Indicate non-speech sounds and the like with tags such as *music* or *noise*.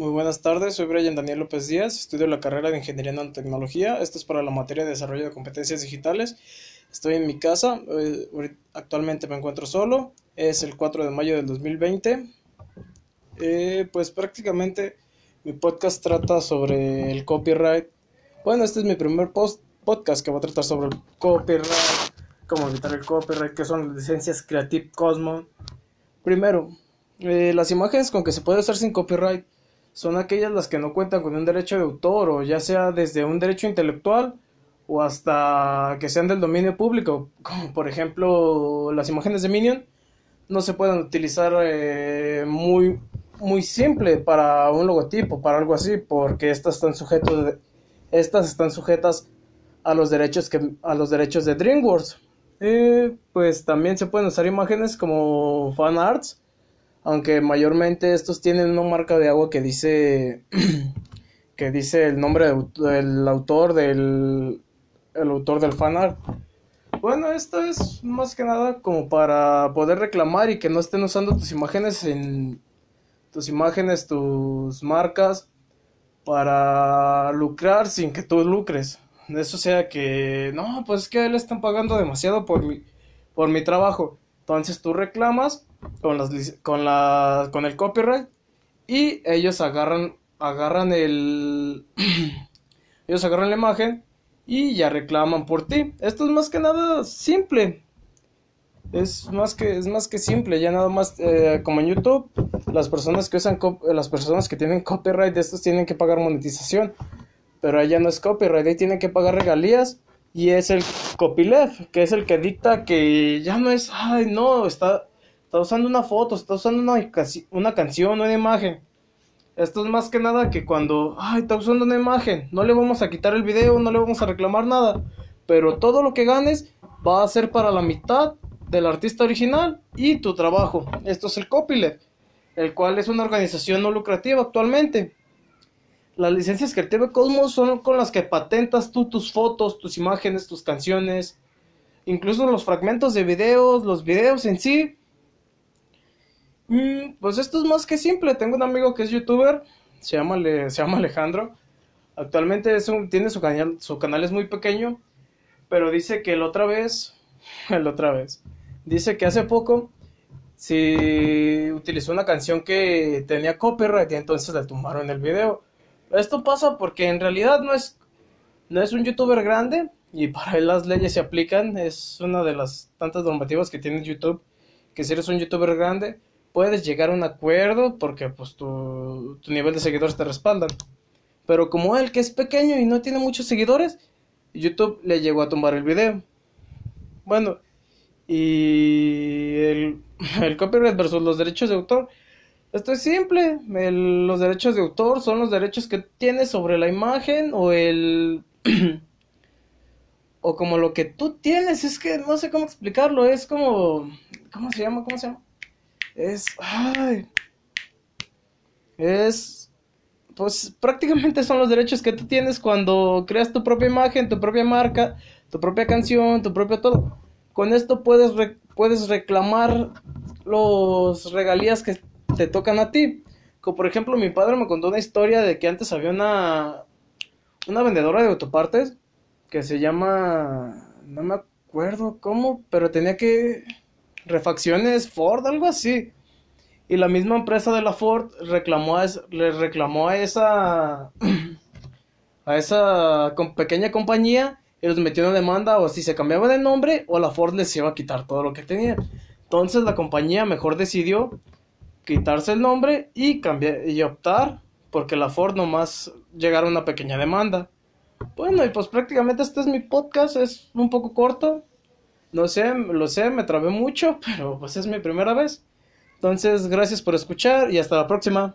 Muy buenas tardes, soy Brian Daniel López Díaz, estudio la carrera de Ingeniería en Nanotecnología. Esto es para la materia de desarrollo de competencias digitales. Estoy en mi casa, eh, actualmente me encuentro solo, es el 4 de mayo del 2020. Eh, pues prácticamente mi podcast trata sobre el copyright. Bueno, este es mi primer post podcast que va a tratar sobre el copyright, cómo evitar el copyright, qué son las licencias Creative Cosmos. Primero, eh, las imágenes con que se puede usar sin copyright son aquellas las que no cuentan con un derecho de autor o ya sea desde un derecho intelectual o hasta que sean del dominio público, *laughs* como por ejemplo las imágenes de Minion no se pueden utilizar eh, muy muy simple para un logotipo, para algo así, porque estas están sujetos estas están sujetas a los derechos que a los derechos de DreamWorks. Eh, pues también se pueden usar imágenes como fan arts aunque mayormente estos tienen una marca de agua que dice *clears throat* que dice el nombre del autor del el autor del fanart. Bueno, esto es más que nada como para poder reclamar y que no estén usando tus imágenes en tus imágenes, tus marcas para lucrar sin que tú lucres. Eso sea que no, pues es que le están pagando demasiado por mi por mi trabajo. Entonces tú reclamas con las con la con el copyright y ellos agarran agarran el *clears throat* ellos agarran la imagen y ya reclaman por ti. Esto es más que nada simple. Es más que es más que simple, ya nada más eh, como en YouTube, las personas que usan las personas que tienen copyright de estos tienen que pagar monetización, pero allá no es copyright, ahí tienen que pagar regalías y es el copyleft, que es el que dicta que ya no es, ay, no, está está usando una foto, está usando una, una canción, una imagen. Esto es más que nada que cuando, ay, está usando una imagen, no le vamos a quitar el video, no le vamos a reclamar nada, pero todo lo que ganes va a ser para la mitad del artista original y tu trabajo. Esto es el copyleft, el cual es una organización no lucrativa actualmente. Las licencias Creative Cosmos son con las que patentas tú tus fotos, tus imágenes, tus canciones, incluso los fragmentos de videos, los videos en sí, Mm, pues esto es más que simple. Tengo un amigo que es youtuber, se llama, *laughs* se llama Alejandro. Actualmente tiene su canal, su canal es muy pequeño, pero dice que la otra vez, *laughs* la otra vez, dice que hace poco si utilizó una canción que tenía copyright y entonces le tumbaron el video. Esto pasa porque en realidad no es, no es un youtuber grande y para él las leyes se aplican. Es una de las tantas normativas que tiene YouTube, que si eres un youtuber grande, puedes llegar a un acuerdo porque pues tu, nivel de seguidores te respaldan. Pero como él que es pequeño y no tiene muchos seguidores, YouTube le llegó a tumbar el video. Bueno, y el, *laughs* el copyright versus los derechos de autor. Esto es simple. los derechos de autor son los derechos que tienes sobre la imagen o el... *clears throat* o como lo que tú tienes. Es que no sé cómo explicarlo. Es como... ¿Cómo se llama? ¿Cómo se llama? Es, ay, es, pues prácticamente son los derechos que tú tienes cuando creas tu propia imagen, tu propia marca, tu propia canción, tu propio todo. Con esto puedes, puedes reclamar los regalías que te tocan a ti. Como por ejemplo, mi padre me contó una historia de que antes había una, una vendedora de autopartes que se llama, no me acuerdo cómo, pero tenía que refacciones Ford, algo así. Y la misma empresa de la Ford reclamó a, le reclamó a esa *clears throat* a esa pequeña compañía y los metió en demanda o si se cambiaba de nombre o la Ford les iba a quitar todo lo que tenía. Entonces la compañía mejor decidió quitarse el nombre y cambiar y optar porque la Ford nomás llegara a una pequeña demanda. Bueno, y pues prácticamente este es mi podcast, es un poco corto, no sé, lo sé, me trabé mucho, *laughs* pero pues es mi primera vez. Entonces, gracias por escuchar y hasta la próxima.